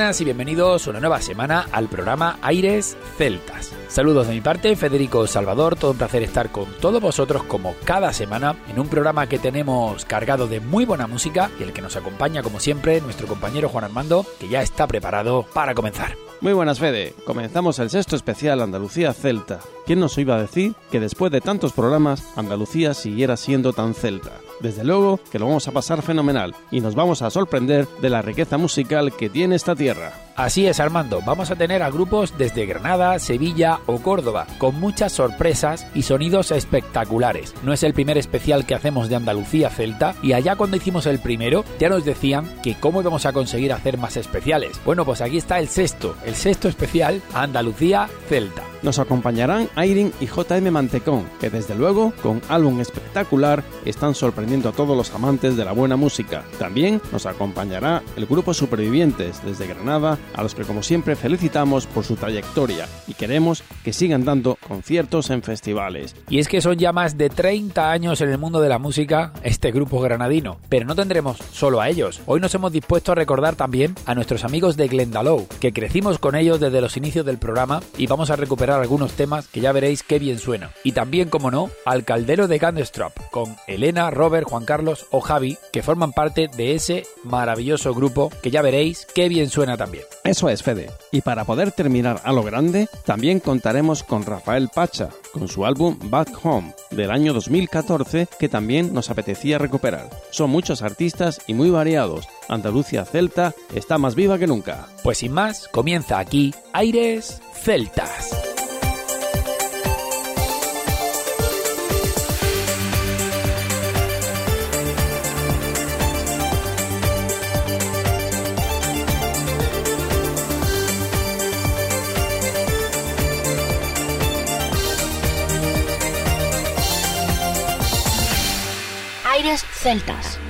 Buenas y bienvenidos una nueva semana al programa Aires Celtas. Saludos de mi parte, Federico Salvador, todo un placer estar con todos vosotros como cada semana en un programa que tenemos cargado de muy buena música y el que nos acompaña como siempre nuestro compañero Juan Armando, que ya está preparado para comenzar. Muy buenas, Fede. Comenzamos el sexto especial Andalucía Celta. ¿Quién nos iba a decir que después de tantos programas Andalucía siguiera siendo tan celta? Desde luego que lo vamos a pasar fenomenal y nos vamos a sorprender de la riqueza musical que tiene esta tierra. Así es, Armando, vamos a tener a grupos desde Granada, Sevilla o Córdoba, con muchas sorpresas y sonidos espectaculares. No es el primer especial que hacemos de Andalucía Celta y allá cuando hicimos el primero ya nos decían que cómo íbamos a conseguir hacer más especiales. Bueno, pues aquí está el sexto, el sexto especial Andalucía Celta. Nos acompañarán Airin y JM Mantecón, que desde luego, con álbum espectacular, están sorprendiendo a todos los amantes de la buena música. También nos acompañará el grupo Supervivientes desde Granada, a los que como siempre felicitamos por su trayectoria y queremos que sigan dando conciertos en festivales. Y es que son ya más de 30 años en el mundo de la música este grupo granadino, pero no tendremos solo a ellos. Hoy nos hemos dispuesto a recordar también a nuestros amigos de Glendalough, que crecimos con ellos desde los inicios del programa y vamos a recuperar algunos temas que ya veréis qué bien suena. Y también, como no, al caldero de Gunstrap, con Elena, Robert, Juan Carlos o Javi, que forman parte de ese maravilloso grupo que ya veréis qué bien suena también. Eso es, Fede. Y para poder terminar a lo grande, también contaremos con Rafael Pacha, con su álbum Back Home del año 2014, que también nos apetecía recuperar. Son muchos artistas y muy variados. Andalucía Celta está más viva que nunca. Pues sin más, comienza aquí Aires Celtas. Celtas.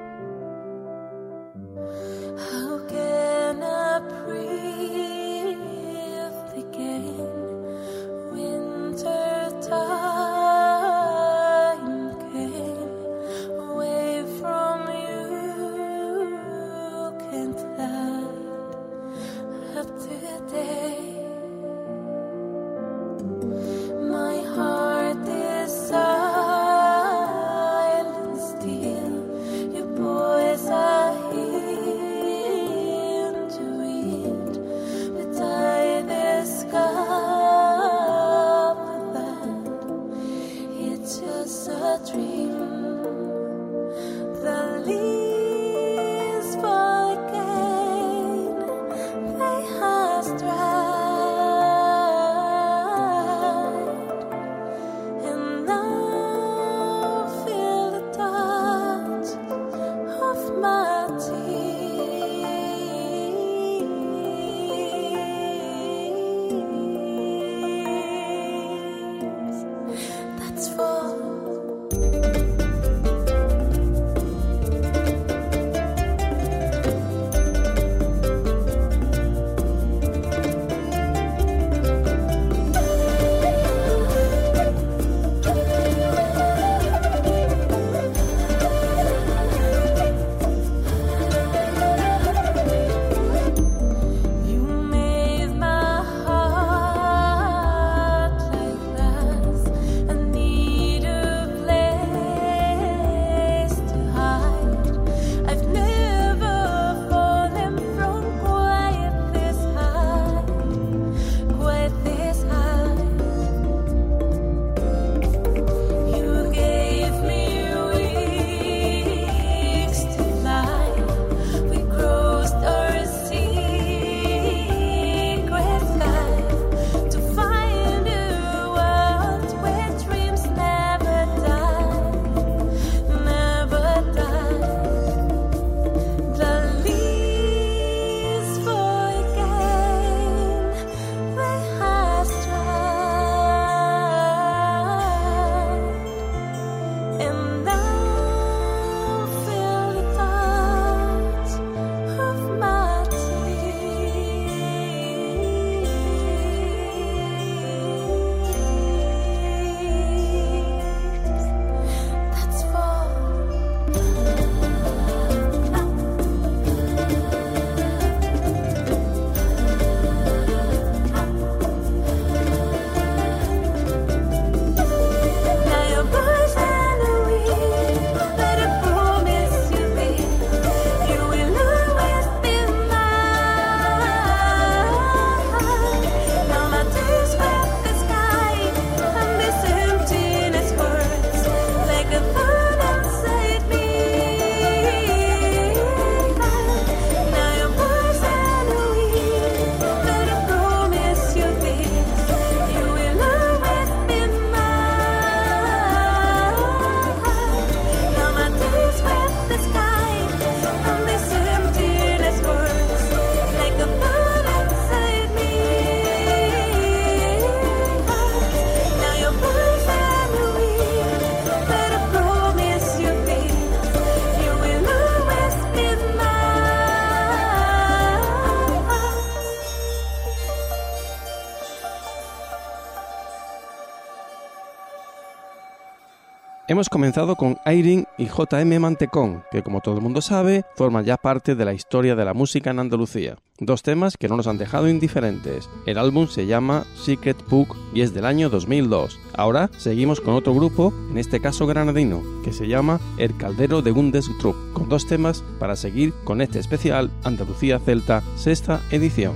Hemos comenzado con Irene y JM Mantecón, que como todo el mundo sabe, forman ya parte de la historia de la música en Andalucía. Dos temas que no nos han dejado indiferentes. El álbum se llama Secret Book y es del año 2002. Ahora seguimos con otro grupo, en este caso granadino, que se llama El Caldero de Gundestrup, con dos temas para seguir con este especial Andalucía Celta, sexta edición.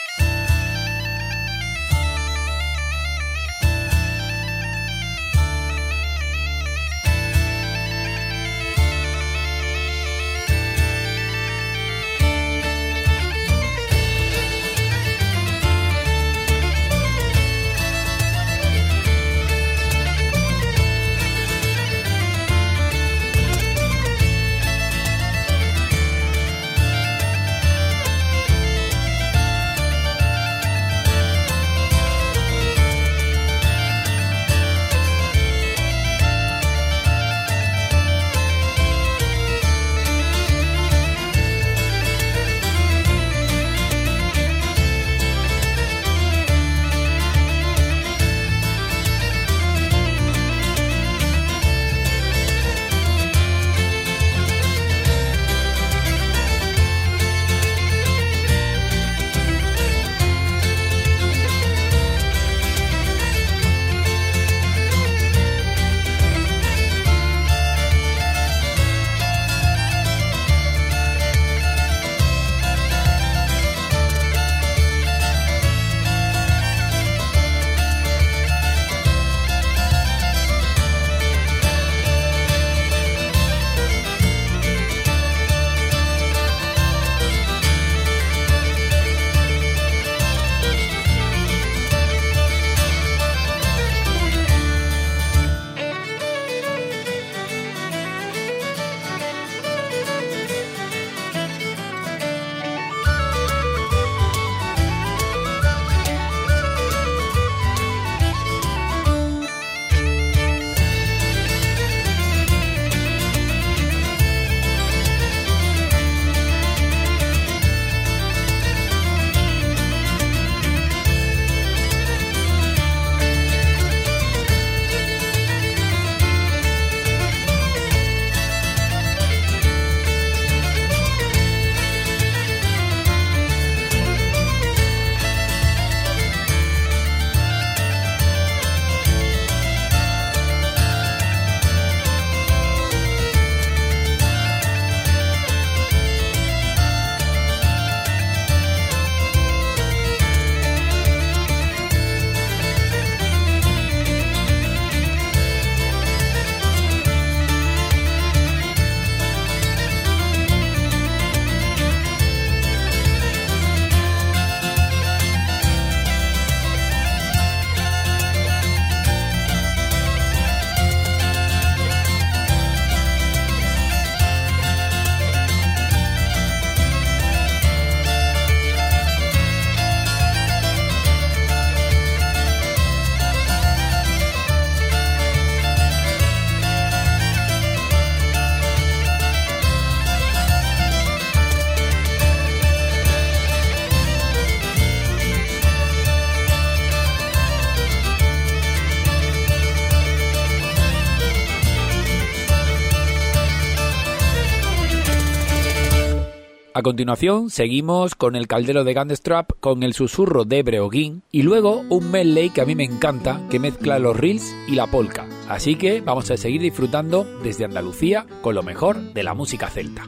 A continuación, seguimos con el caldero de Gunstrap con el susurro de Breoguín y luego un medley que a mí me encanta que mezcla los reels y la polka. Así que vamos a seguir disfrutando desde Andalucía con lo mejor de la música celta.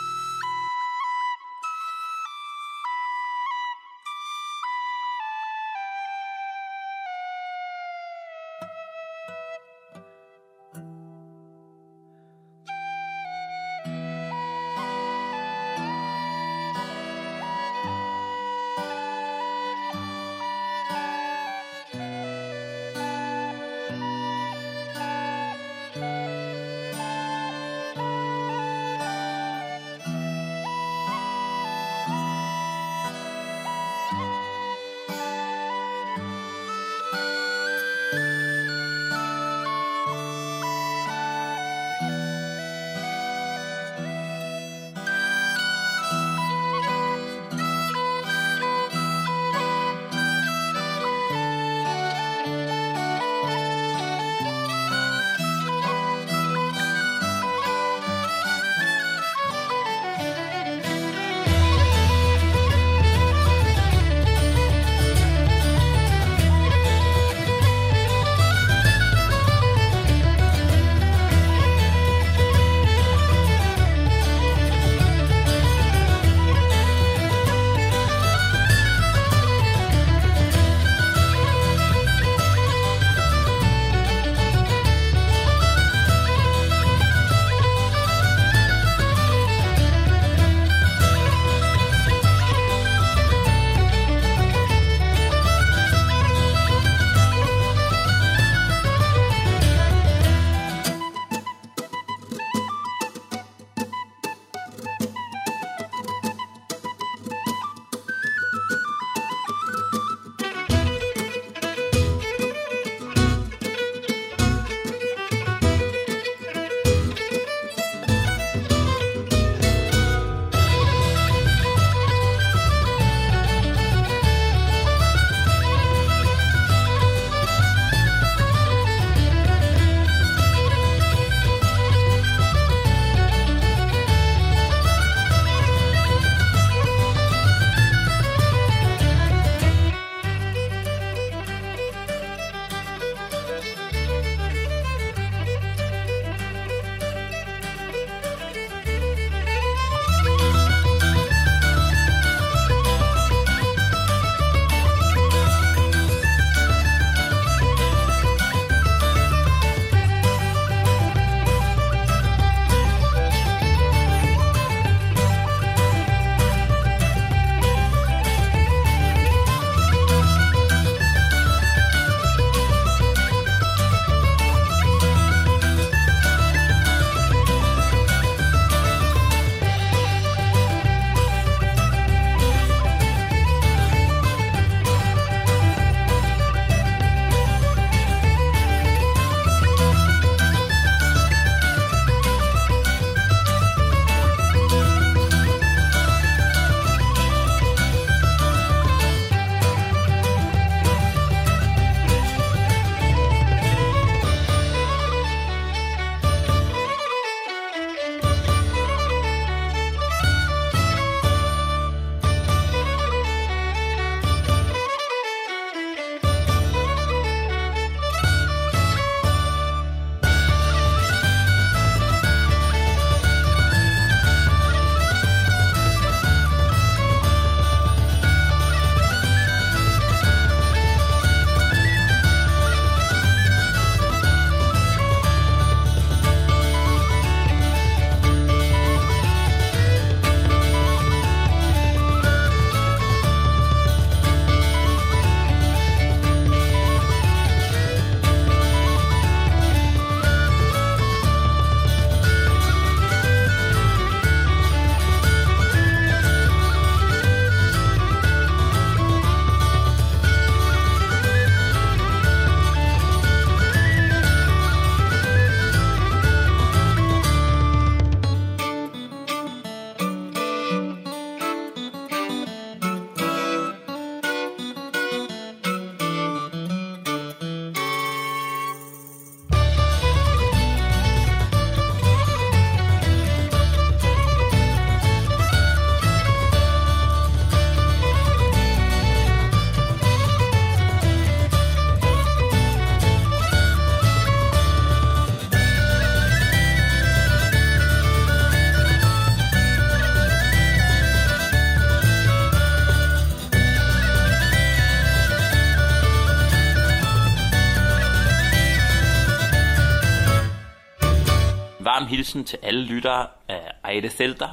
Varm hilsen til alle lyttere af Aire Celta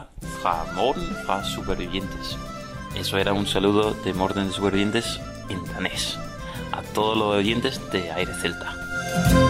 fra Morten fra Supervivientes. Eso era un saludo de Morten de Supervivientes en danés. A todos los oyentes de Aire Celta.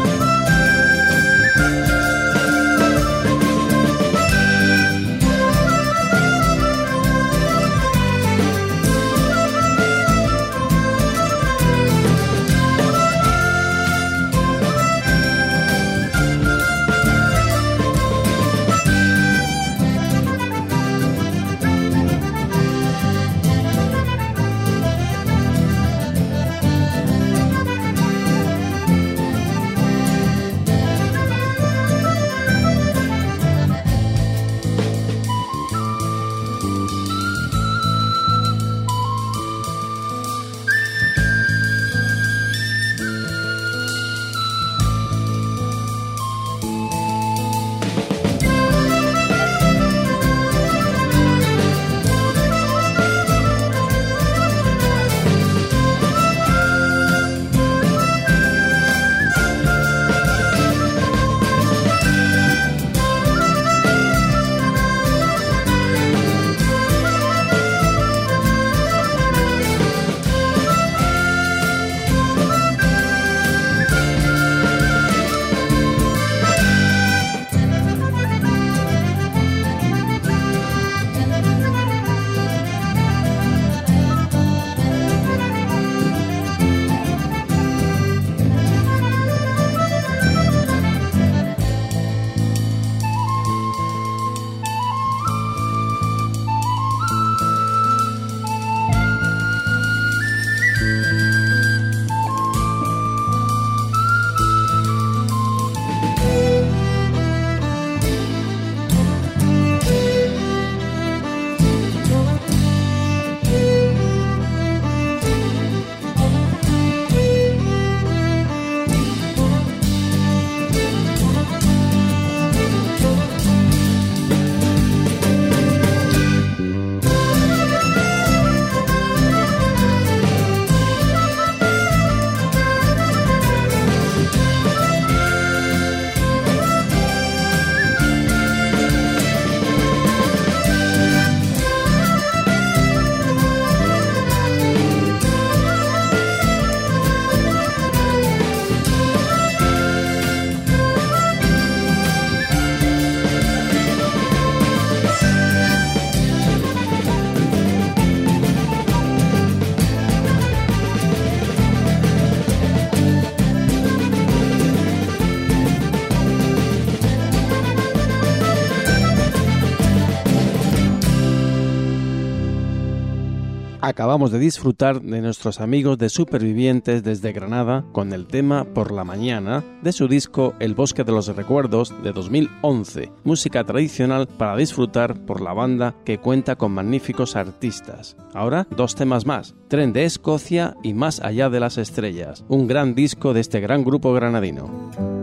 Acabamos de disfrutar de nuestros amigos de Supervivientes desde Granada con el tema Por la Mañana de su disco El Bosque de los Recuerdos de 2011, música tradicional para disfrutar por la banda que cuenta con magníficos artistas. Ahora, dos temas más, Tren de Escocia y Más allá de las estrellas, un gran disco de este gran grupo granadino.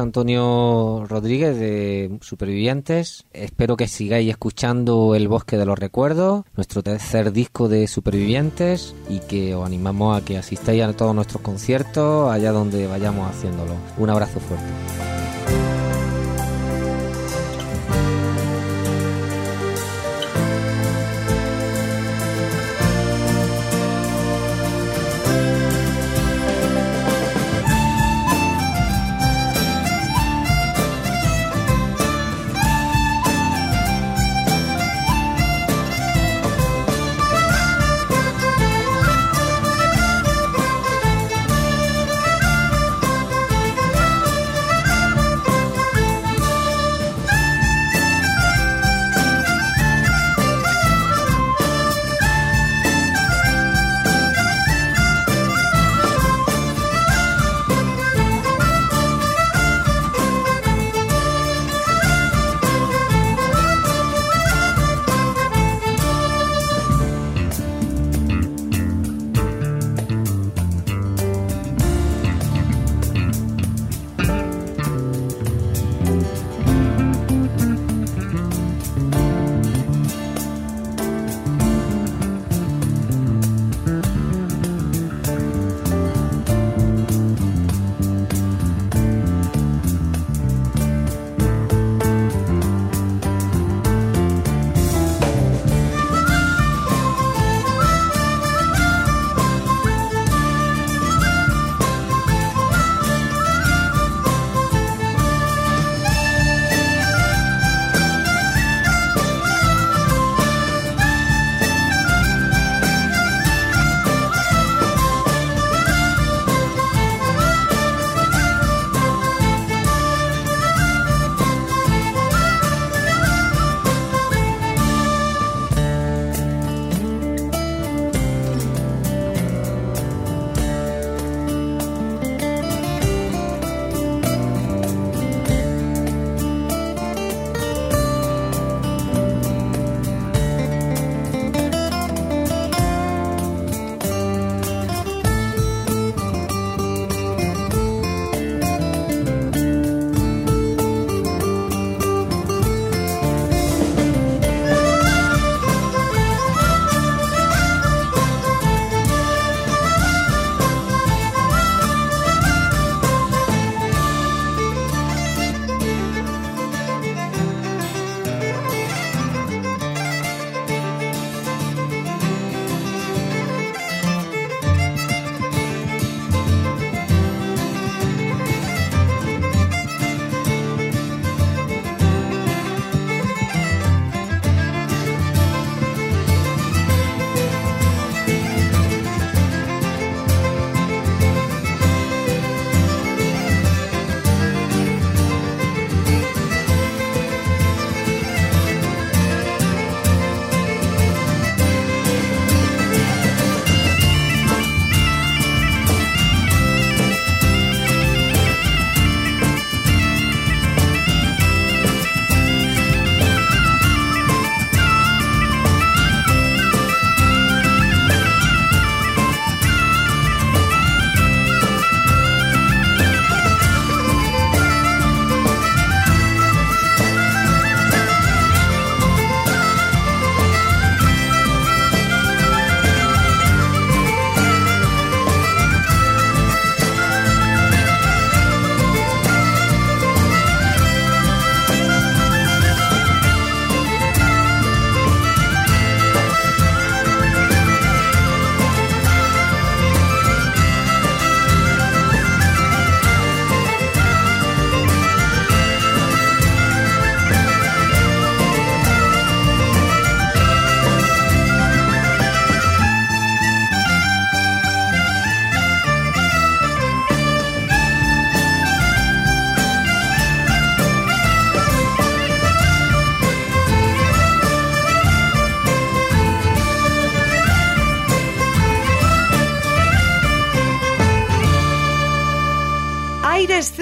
Antonio Rodríguez de Supervivientes. Espero que sigáis escuchando El Bosque de los Recuerdos, nuestro tercer disco de Supervivientes, y que os animamos a que asistáis a todos nuestros conciertos allá donde vayamos haciéndolo. Un abrazo fuerte.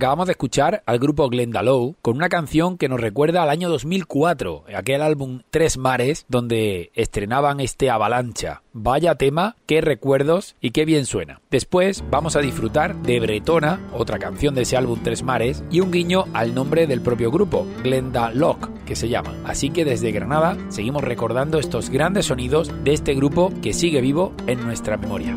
Acabamos de escuchar al grupo Glendalow con una canción que nos recuerda al año 2004, aquel álbum Tres Mares, donde estrenaban este Avalancha. Vaya tema, qué recuerdos y qué bien suena. Después vamos a disfrutar de Bretona, otra canción de ese álbum Tres Mares, y un guiño al nombre del propio grupo, Glenda Lock, que se llama. Así que desde Granada seguimos recordando estos grandes sonidos de este grupo que sigue vivo en nuestra memoria.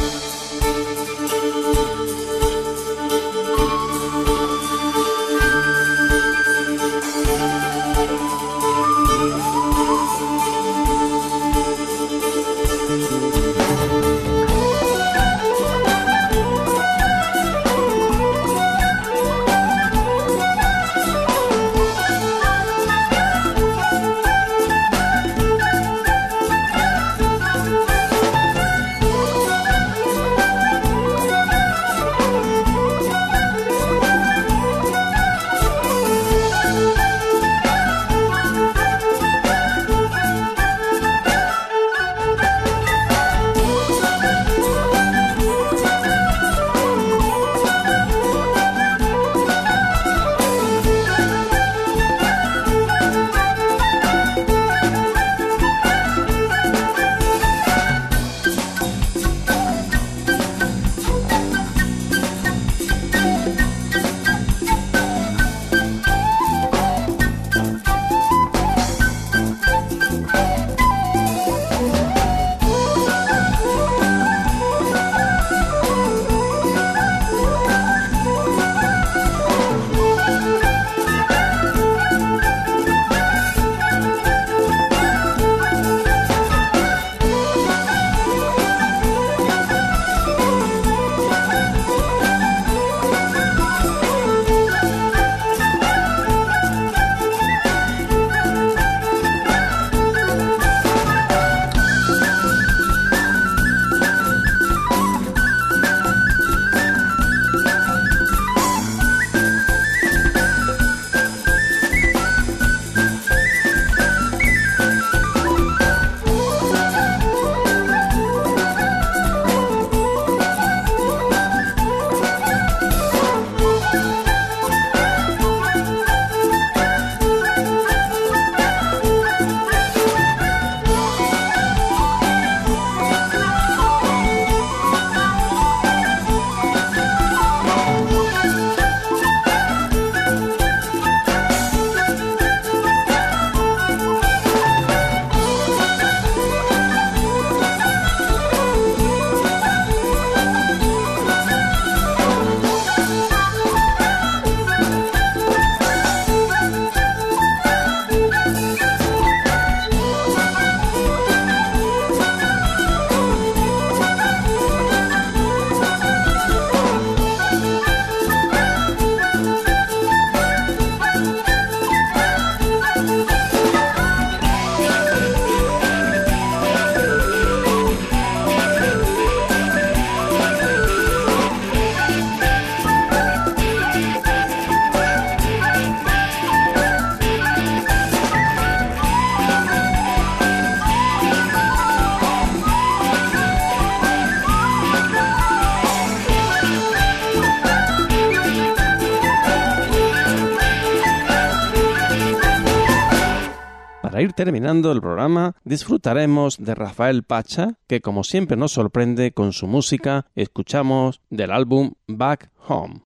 terminando el programa, disfrutaremos de Rafael Pacha, que como siempre nos sorprende con su música, escuchamos del álbum Back Home.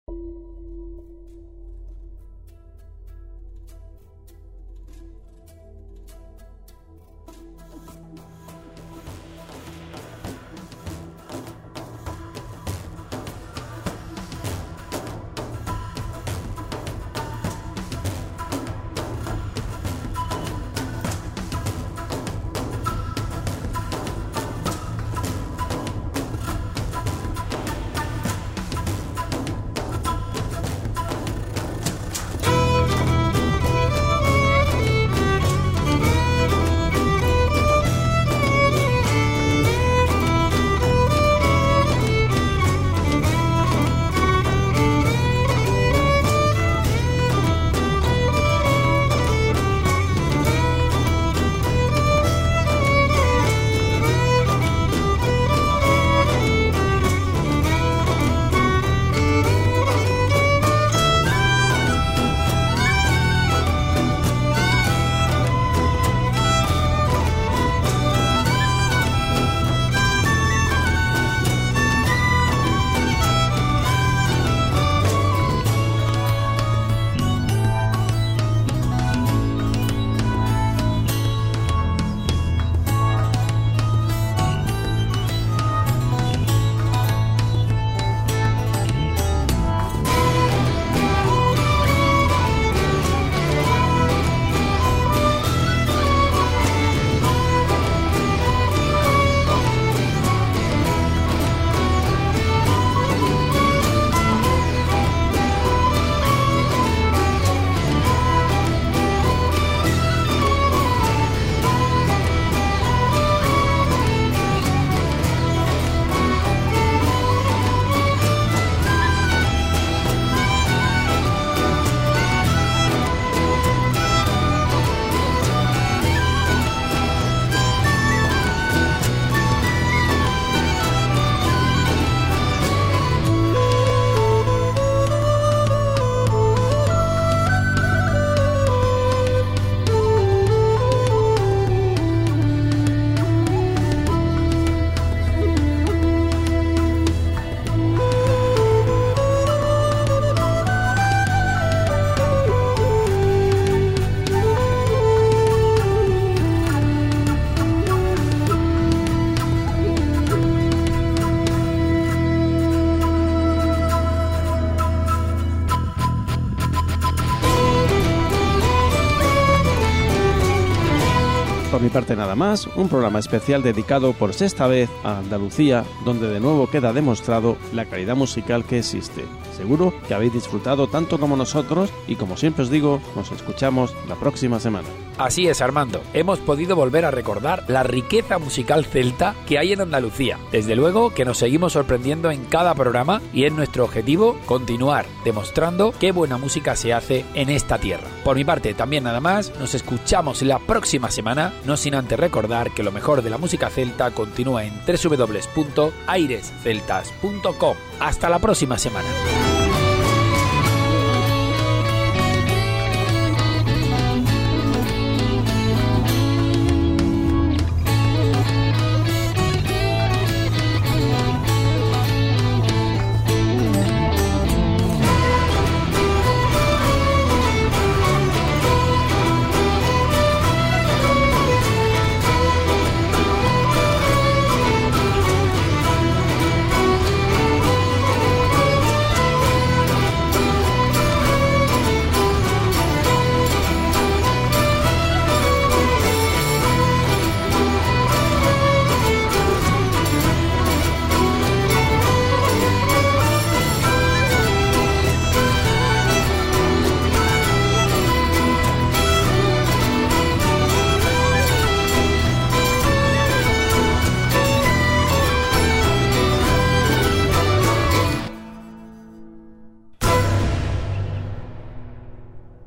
Parte nada más, un programa especial dedicado por sexta vez a Andalucía, donde de nuevo queda demostrado la calidad musical que existe. Seguro que habéis disfrutado tanto como nosotros y como siempre os digo, nos escuchamos la próxima semana. Así es, Armando. Hemos podido volver a recordar la riqueza musical celta que hay en Andalucía. Desde luego que nos seguimos sorprendiendo en cada programa y es nuestro objetivo continuar demostrando qué buena música se hace en esta tierra. Por mi parte, también nada más, nos escuchamos la próxima semana, no sin recordar que lo mejor de la música celta continúa en www.airesceltas.com. Hasta la próxima semana.